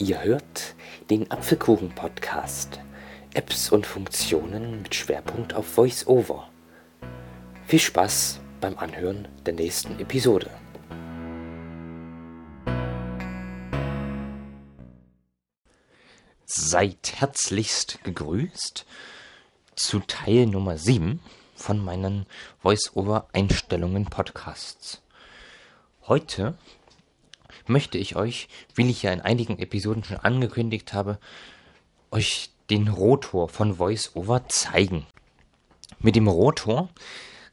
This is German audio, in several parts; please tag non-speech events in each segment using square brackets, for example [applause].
Ihr hört den Apfelkuchen-Podcast. Apps und Funktionen mit Schwerpunkt auf VoiceOver. Viel Spaß beim Anhören der nächsten Episode. Seid herzlichst gegrüßt zu Teil Nummer 7 von meinen VoiceOver-Einstellungen Podcasts. Heute möchte ich euch, wie ich ja in einigen Episoden schon angekündigt habe, euch den Rotor von VoiceOver zeigen. Mit dem Rotor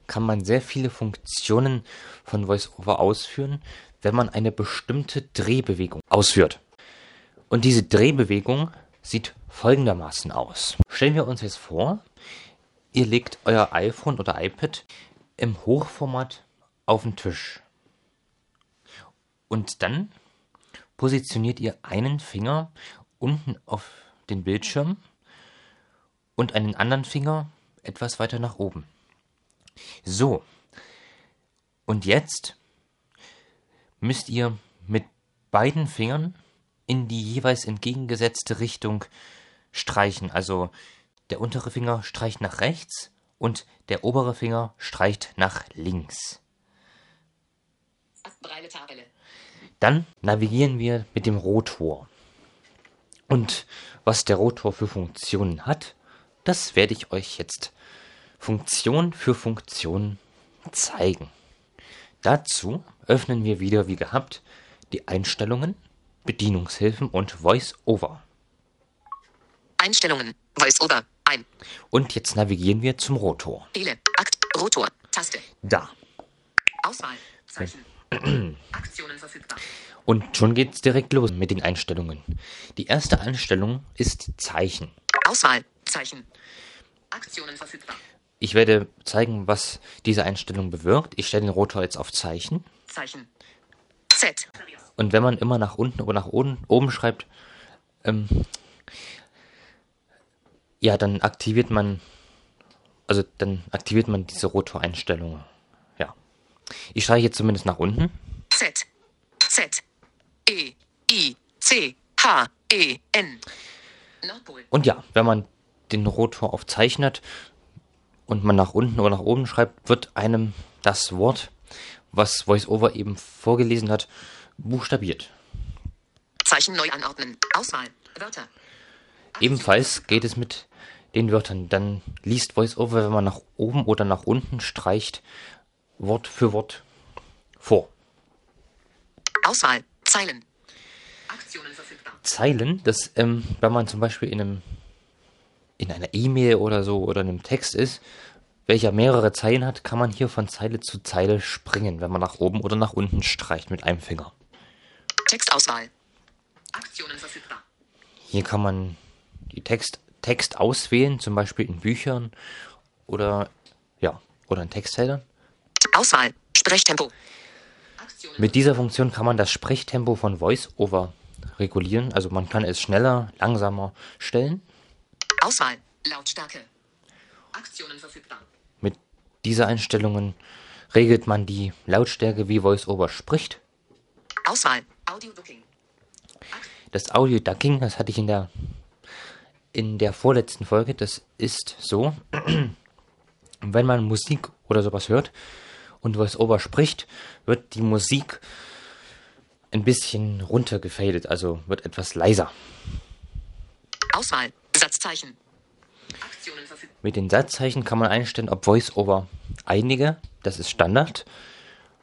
kann man sehr viele Funktionen von VoiceOver ausführen, wenn man eine bestimmte Drehbewegung ausführt. Und diese Drehbewegung sieht folgendermaßen aus. Stellen wir uns jetzt vor, ihr legt euer iPhone oder iPad im Hochformat auf den Tisch. Und dann positioniert ihr einen Finger unten auf den Bildschirm und einen anderen Finger etwas weiter nach oben. So. Und jetzt müsst ihr mit beiden Fingern in die jeweils entgegengesetzte Richtung streichen. Also der untere Finger streicht nach rechts und der obere Finger streicht nach links. Dann navigieren wir mit dem Rotor. Und was der Rotor für Funktionen hat, das werde ich euch jetzt Funktion für Funktion zeigen. Dazu öffnen wir wieder wie gehabt die Einstellungen, Bedienungshilfen und Voice-Over. Einstellungen, Voice-Over, ein. Und jetzt navigieren wir zum Rotor. Wähle, Akt, Rotor, Taste. Da. Auswahl, Zeichen. Aktionen verfügbar. Und schon geht's direkt los mit den Einstellungen. Die erste Einstellung ist Zeichen. Auswahl, Zeichen. Aktionen verfügbar. Ich werde zeigen, was diese Einstellung bewirkt. Ich stelle den Rotor jetzt auf Zeichen. Zeichen. Z. Und wenn man immer nach unten oder nach oben, oben schreibt, ähm, ja, dann aktiviert man, also dann aktiviert man diese Rotoreinstellungen. Ich streiche jetzt zumindest nach unten. Z. Z. E. I. C. H. E. N. Nordpol. Und ja, wenn man den Rotor auf Zeichen hat und man nach unten oder nach oben schreibt, wird einem das Wort, was VoiceOver eben vorgelesen hat, buchstabiert. Zeichen neu anordnen. Auswahl. Wörter. Ebenfalls geht es mit den Wörtern. Dann liest VoiceOver, wenn man nach oben oder nach unten streicht, Wort für Wort vor. Auswahl. Zeilen. Aktionen verfügbar. Zeilen, das, ähm, wenn man zum Beispiel in einem in einer E-Mail oder so oder in einem Text ist, welcher mehrere Zeilen hat, kann man hier von Zeile zu Zeile springen, wenn man nach oben oder nach unten streicht mit einem Finger. Textauswahl. Aktionen verfügbar. Hier kann man die Text, Text auswählen, zum Beispiel in Büchern oder ja, oder in Textfeldern. Auswahl. Sprechtempo. Mit dieser Funktion kann man das Sprechtempo von VoiceOver regulieren. Also man kann es schneller, langsamer stellen. Auswahl. Lautstärke. Aktionen verfügbar. Mit dieser Einstellungen regelt man die Lautstärke, wie VoiceOver spricht. Auswahl. Audio Booking. Das Audio Ducking, das hatte ich in der in der vorletzten Folge, das ist so, [clears throat] wenn man Musik oder sowas hört und VoiceOver spricht, wird die Musik ein bisschen runtergefadet, also wird etwas leiser. Auswahl. Satzzeichen. Mit den Satzzeichen kann man einstellen, ob VoiceOver einige, das ist Standard,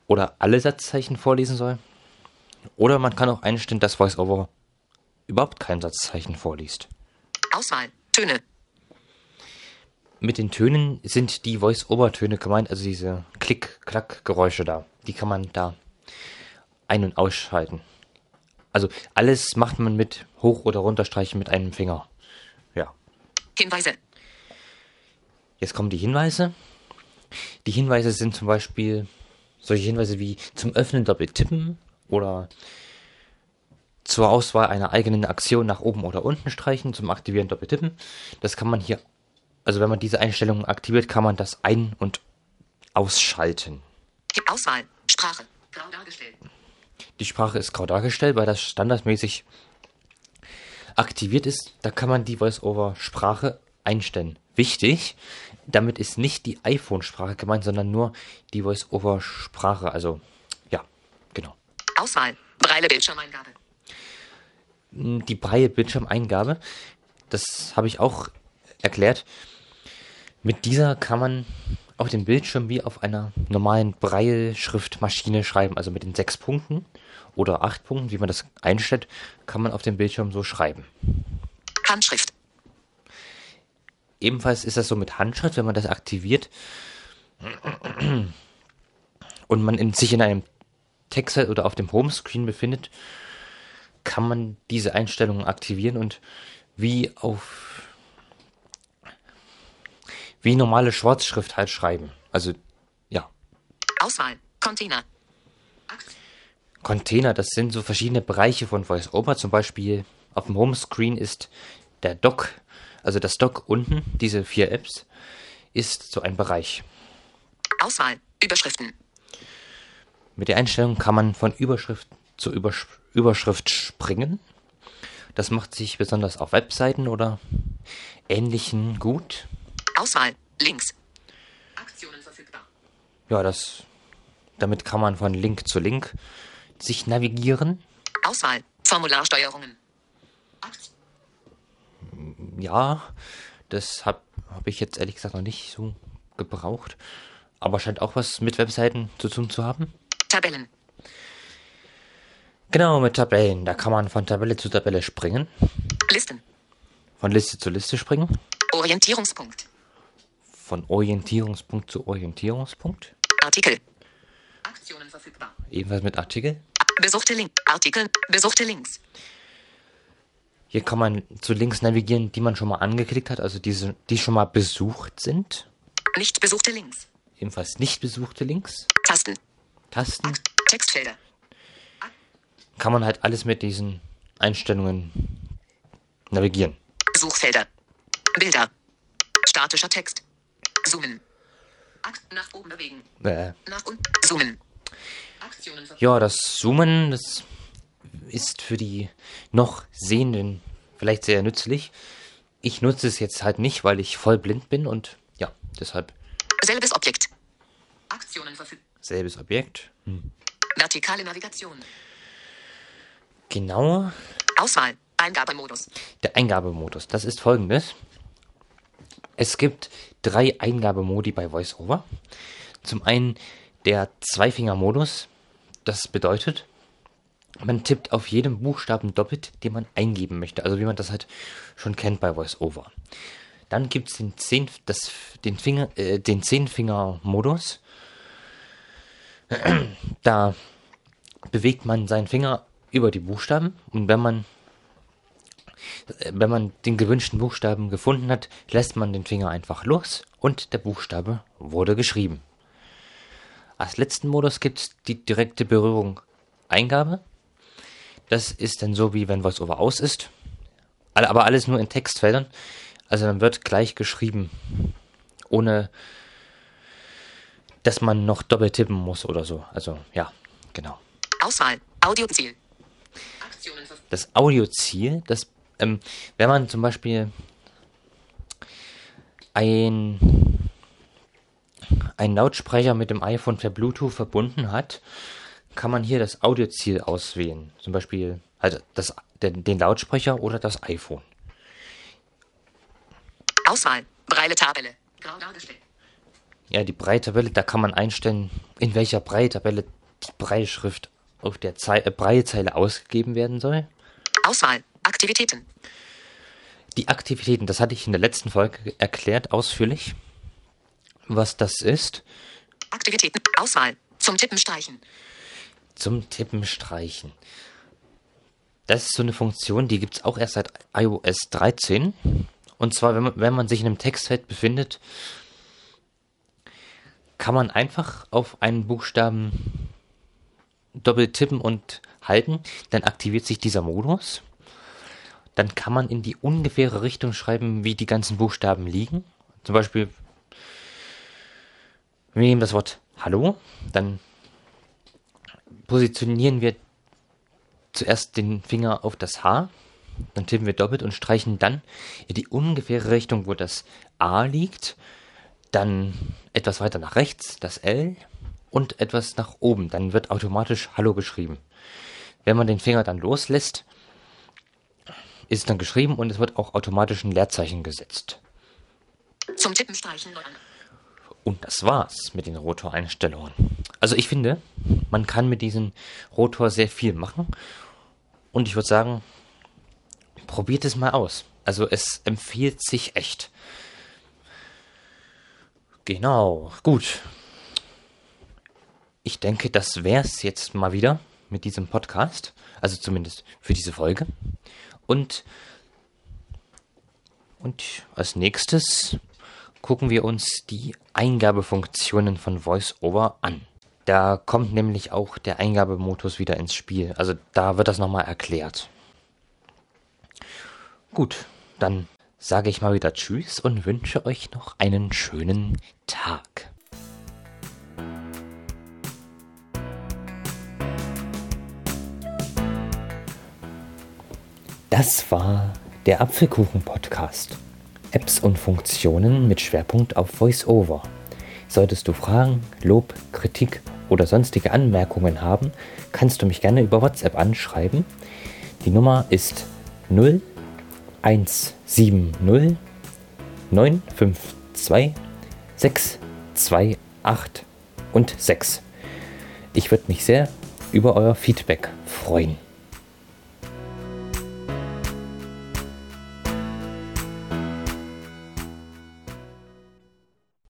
oder alle Satzzeichen vorlesen soll. Oder man kann auch einstellen, dass VoiceOver überhaupt kein Satzzeichen vorliest. Auswahl. Töne. Mit den Tönen sind die Voice-Over-Töne gemeint, also diese Klick-Klack-Geräusche da. Die kann man da ein- und ausschalten. Also alles macht man mit Hoch- oder Runterstreichen mit einem Finger. Ja. Hinweise. Jetzt kommen die Hinweise. Die Hinweise sind zum Beispiel solche Hinweise wie zum Öffnen doppelt tippen oder zur Auswahl einer eigenen Aktion nach oben oder unten streichen, zum Aktivieren doppelt tippen. Das kann man hier, also wenn man diese Einstellungen aktiviert, kann man das ein- und ausschalten. Auswahl. Sprache. Grau dargestellt. Die Sprache ist grau dargestellt, weil das standardmäßig aktiviert ist, da kann man die Voice-over-Sprache einstellen. Wichtig, damit ist nicht die iPhone-Sprache gemeint, sondern nur die Voice-over-Sprache. Also, ja, genau. Auswahl. Breile Bildschirmeingabe. Die breie Bildschirmeingabe, das habe ich auch erklärt. Mit dieser kann man auf dem Bildschirm wie auf einer normalen Braille-Schriftmaschine schreiben, also mit den sechs Punkten oder acht Punkten, wie man das einstellt, kann man auf dem Bildschirm so schreiben. Handschrift. Ebenfalls ist das so mit Handschrift, wenn man das aktiviert und man in, sich in einem Text oder auf dem Homescreen befindet, kann man diese Einstellungen aktivieren und wie auf wie normale Schwarzschrift halt schreiben. Also ja, Auswahl. Container. Container, das sind so verschiedene Bereiche von VoiceOver. Zum Beispiel auf dem Homescreen ist der Dock, also das Dock unten, diese vier Apps, ist so ein Bereich. Auswahl. Überschriften. Mit der Einstellung kann man von Überschrift zu Übersch Überschrift springen. Das macht sich besonders auf Webseiten oder ähnlichen gut. Auswahl. Links. Aktionen verfügbar. Ja, das, damit kann man von Link zu Link sich navigieren. Auswahl. Formularsteuerungen. Akt Ja, das habe hab ich jetzt ehrlich gesagt noch nicht so gebraucht. Aber scheint auch was mit Webseiten zu tun zu haben. Tabellen. Genau, mit Tabellen. Da kann man von Tabelle zu Tabelle springen. Listen. Von Liste zu Liste springen. Orientierungspunkt. Von Orientierungspunkt zu Orientierungspunkt. Artikel. Aktionen verfügbar. Ebenfalls mit Artikel. Besuchte Link. Artikel. Besuchte Links. Hier kann man zu Links navigieren, die man schon mal angeklickt hat, also diese, die schon mal besucht sind. Nicht besuchte Links. Ebenfalls nicht besuchte Links. Tasten. Tasten. Textfelder. Kann man halt alles mit diesen Einstellungen navigieren. Suchfelder. Bilder. Statischer Text. Zoomen. Akt nach oben bewegen. Äh, Nach unten. Zoomen. Ja, das Zoomen, das ist für die noch Sehenden vielleicht sehr nützlich. Ich nutze es jetzt halt nicht, weil ich voll blind bin und ja, deshalb Selbes Objekt. Aktionen verfügbar. selbes Objekt. Vertikale Navigation. Genau Auswahl. Eingabemodus. der Eingabemodus. Das ist folgendes. Es gibt drei Eingabemodi bei VoiceOver. Zum einen der Zweifinger-Modus. Das bedeutet, man tippt auf jedem Buchstaben doppelt, den man eingeben möchte. Also wie man das halt schon kennt bei VoiceOver. Dann gibt es den, Zehn, das, den, Finger, äh, den Zehnfinger-Modus. Da bewegt man seinen Finger über die Buchstaben und wenn man wenn man den gewünschten Buchstaben gefunden hat, lässt man den Finger einfach los und der Buchstabe wurde geschrieben. Als letzten Modus gibt es die direkte Berührung Eingabe. Das ist dann so, wie wenn VoiceOver aus ist. Aber alles nur in Textfeldern. Also dann wird gleich geschrieben, ohne dass man noch doppelt tippen muss oder so. Also ja, genau. Auswahl. Audioziel. Das Audioziel, das, ähm, wenn man zum Beispiel ein, ein Lautsprecher mit dem iPhone per Bluetooth verbunden hat, kann man hier das Audioziel auswählen. Zum Beispiel also das, den, den Lautsprecher oder das iPhone. Auswahl. Breile Tabelle. Ja, die Breitabelle, da kann man einstellen, in welcher Breitabelle die Breitschrift auf der Zei äh, Breitzeile ausgegeben werden soll. Auswahl. Aktivitäten. Die Aktivitäten, das hatte ich in der letzten Folge erklärt, ausführlich, was das ist. Aktivitäten. Auswahl. Zum Tippen streichen. Zum Tippen streichen. Das ist so eine Funktion, die gibt es auch erst seit iOS 13. Und zwar, wenn man, wenn man sich in einem Textfeld befindet, kann man einfach auf einen Buchstaben doppelt tippen und halten. Dann aktiviert sich dieser Modus. Dann kann man in die ungefähre Richtung schreiben, wie die ganzen Buchstaben liegen. Zum Beispiel, wir nehmen das Wort Hallo, dann positionieren wir zuerst den Finger auf das H Dann tippen wir doppelt und streichen dann in die ungefähre Richtung, wo das A liegt. Dann etwas weiter nach rechts das L und etwas nach oben. Dann wird automatisch Hallo geschrieben. Wenn man den Finger dann loslässt, ist es dann geschrieben und es wird auch automatisch ein Leerzeichen gesetzt. Zum Tippen streichen. Und das war's mit den Rotoreinstellungen. Also ich finde, man kann mit diesem Rotor sehr viel machen. Und ich würde sagen, probiert es mal aus. Also es empfiehlt sich echt. Genau, gut. Ich denke, das wär's jetzt mal wieder mit diesem Podcast. Also zumindest für diese Folge. Und, und als nächstes gucken wir uns die Eingabefunktionen von VoiceOver an. Da kommt nämlich auch der Eingabemodus wieder ins Spiel. Also da wird das nochmal erklärt. Gut, dann sage ich mal wieder Tschüss und wünsche euch noch einen schönen Tag. Das war der Apfelkuchen-Podcast. Apps und Funktionen mit Schwerpunkt auf VoiceOver. Solltest du Fragen, Lob, Kritik oder sonstige Anmerkungen haben, kannst du mich gerne über WhatsApp anschreiben. Die Nummer ist 0170 952 628 und 6. Ich würde mich sehr über euer Feedback freuen.